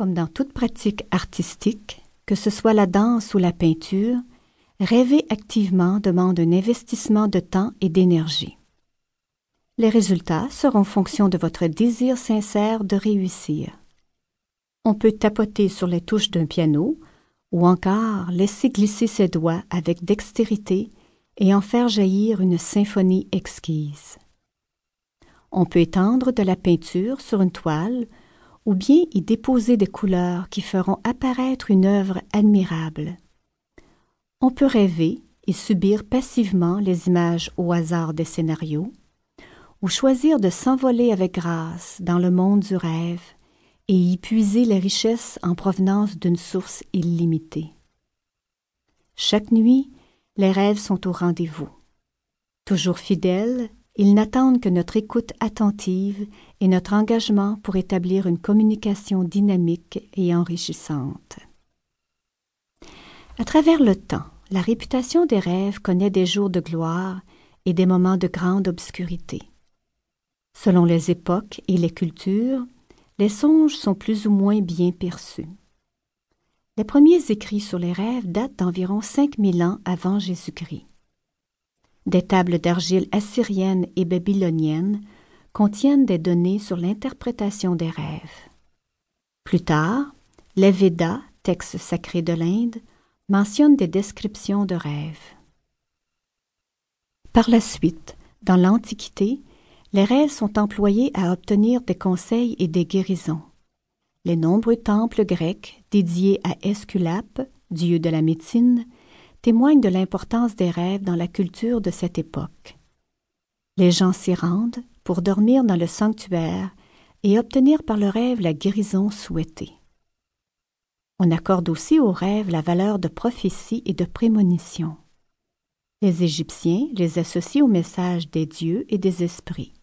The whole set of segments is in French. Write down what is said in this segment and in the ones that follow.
Comme dans toute pratique artistique, que ce soit la danse ou la peinture, rêver activement demande un investissement de temps et d'énergie. Les résultats seront fonction de votre désir sincère de réussir. On peut tapoter sur les touches d'un piano ou encore laisser glisser ses doigts avec dextérité et en faire jaillir une symphonie exquise. On peut étendre de la peinture sur une toile ou bien y déposer des couleurs qui feront apparaître une œuvre admirable. On peut rêver et subir passivement les images au hasard des scénarios, ou choisir de s'envoler avec grâce dans le monde du rêve et y puiser les richesses en provenance d'une source illimitée. Chaque nuit, les rêves sont au rendez-vous. Toujours fidèles, ils n'attendent que notre écoute attentive et notre engagement pour établir une communication dynamique et enrichissante. À travers le temps, la réputation des rêves connaît des jours de gloire et des moments de grande obscurité. Selon les époques et les cultures, les songes sont plus ou moins bien perçus. Les premiers écrits sur les rêves datent d'environ 5000 ans avant Jésus-Christ. Des tables d'argile assyriennes et babyloniennes contiennent des données sur l'interprétation des rêves. Plus tard, les Védas, textes sacrés de l'Inde, mentionnent des descriptions de rêves. Par la suite, dans l'Antiquité, les rêves sont employés à obtenir des conseils et des guérisons. Les nombreux temples grecs dédiés à Esculape, dieu de la médecine, témoignent de l'importance des rêves dans la culture de cette époque. Les gens s'y rendent pour dormir dans le sanctuaire et obtenir par le rêve la guérison souhaitée. On accorde aussi aux rêves la valeur de prophétie et de prémonition. Les Égyptiens les associent au message des dieux et des esprits.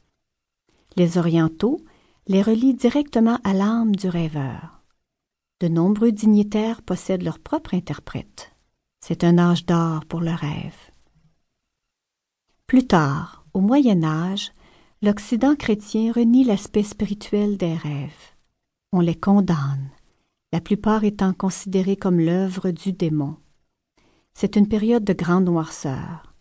Les Orientaux les relient directement à l'âme du rêveur. De nombreux dignitaires possèdent leur propre interprète. C'est un âge d'or pour le rêve. Plus tard, au Moyen Âge, l'Occident chrétien renie l'aspect spirituel des rêves. On les condamne, la plupart étant considérés comme l'œuvre du démon. C'est une période de grande noirceur.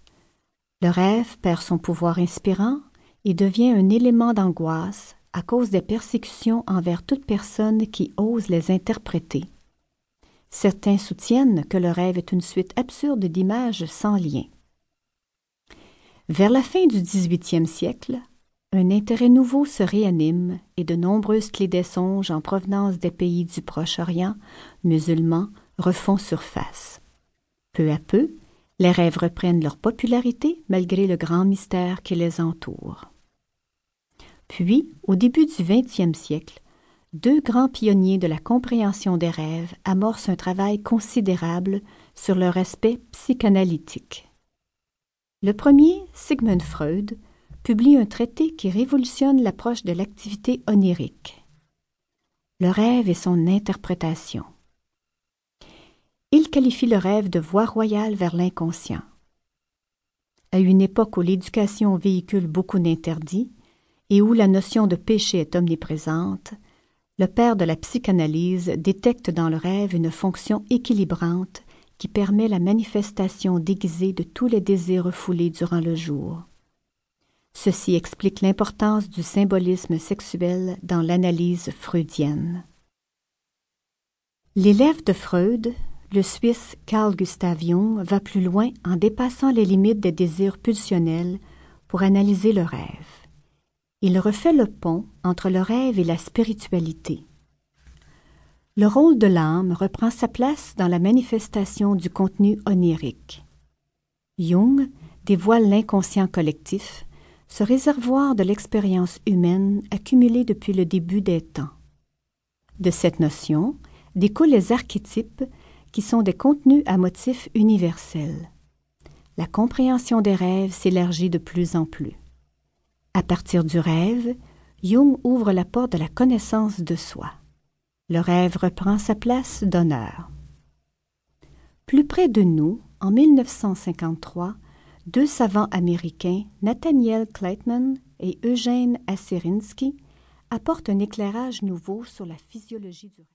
Le rêve perd son pouvoir inspirant et devient un élément d'angoisse à cause des persécutions envers toute personne qui ose les interpréter. Certains soutiennent que le rêve est une suite absurde d'images sans lien. Vers la fin du XVIIIe siècle, un intérêt nouveau se réanime et de nombreuses clés des songes en provenance des pays du Proche-Orient, musulmans, refont surface. Peu à peu, les rêves reprennent leur popularité malgré le grand mystère qui les entoure. Puis, au début du XXe siècle, deux grands pionniers de la compréhension des rêves amorcent un travail considérable sur leur aspect psychanalytique. Le premier, Sigmund Freud, publie un traité qui révolutionne l'approche de l'activité onirique. Le rêve et son interprétation. Il qualifie le rêve de voie royale vers l'inconscient. À une époque où l'éducation véhicule beaucoup d'interdits, et où la notion de péché est omniprésente, le père de la psychanalyse détecte dans le rêve une fonction équilibrante qui permet la manifestation déguisée de tous les désirs refoulés durant le jour. Ceci explique l'importance du symbolisme sexuel dans l'analyse freudienne. L'élève de Freud, le Suisse Carl Gustav Jung, va plus loin en dépassant les limites des désirs pulsionnels pour analyser le rêve il refait le pont entre le rêve et la spiritualité. Le rôle de l'âme reprend sa place dans la manifestation du contenu onirique. Jung dévoile l'inconscient collectif, ce réservoir de l'expérience humaine accumulée depuis le début des temps. De cette notion découlent les archétypes qui sont des contenus à motifs universels. La compréhension des rêves s'élargit de plus en plus. À partir du rêve, Jung ouvre la porte de la connaissance de soi. Le rêve reprend sa place d'honneur. Plus près de nous, en 1953, deux savants américains, Nathaniel Kleitman et Eugène Asserinsky, apportent un éclairage nouveau sur la physiologie du rêve.